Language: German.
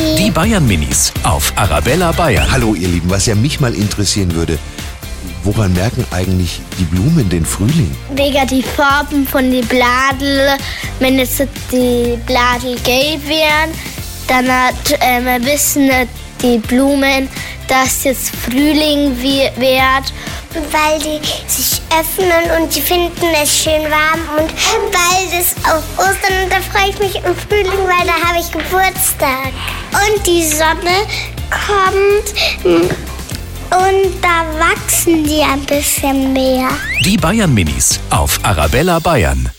Die Bayern Minis auf Arabella Bayern. Hallo ihr Lieben, was ja mich mal interessieren würde, woran merken eigentlich die Blumen den Frühling? Wegen die Farben von den Bladeln. Wenn jetzt die Bladel gelb werden, dann hat, äh, wissen die Blumen, dass jetzt Frühling wird. Weil die sich öffnen und die finden es schön warm und bald ist auch Ostern und da freue ich mich im Frühling, weil da habe ich Geburtstag. Und die Sonne kommt und da wachsen die ein bisschen mehr. Die Bayern Minis auf Arabella Bayern.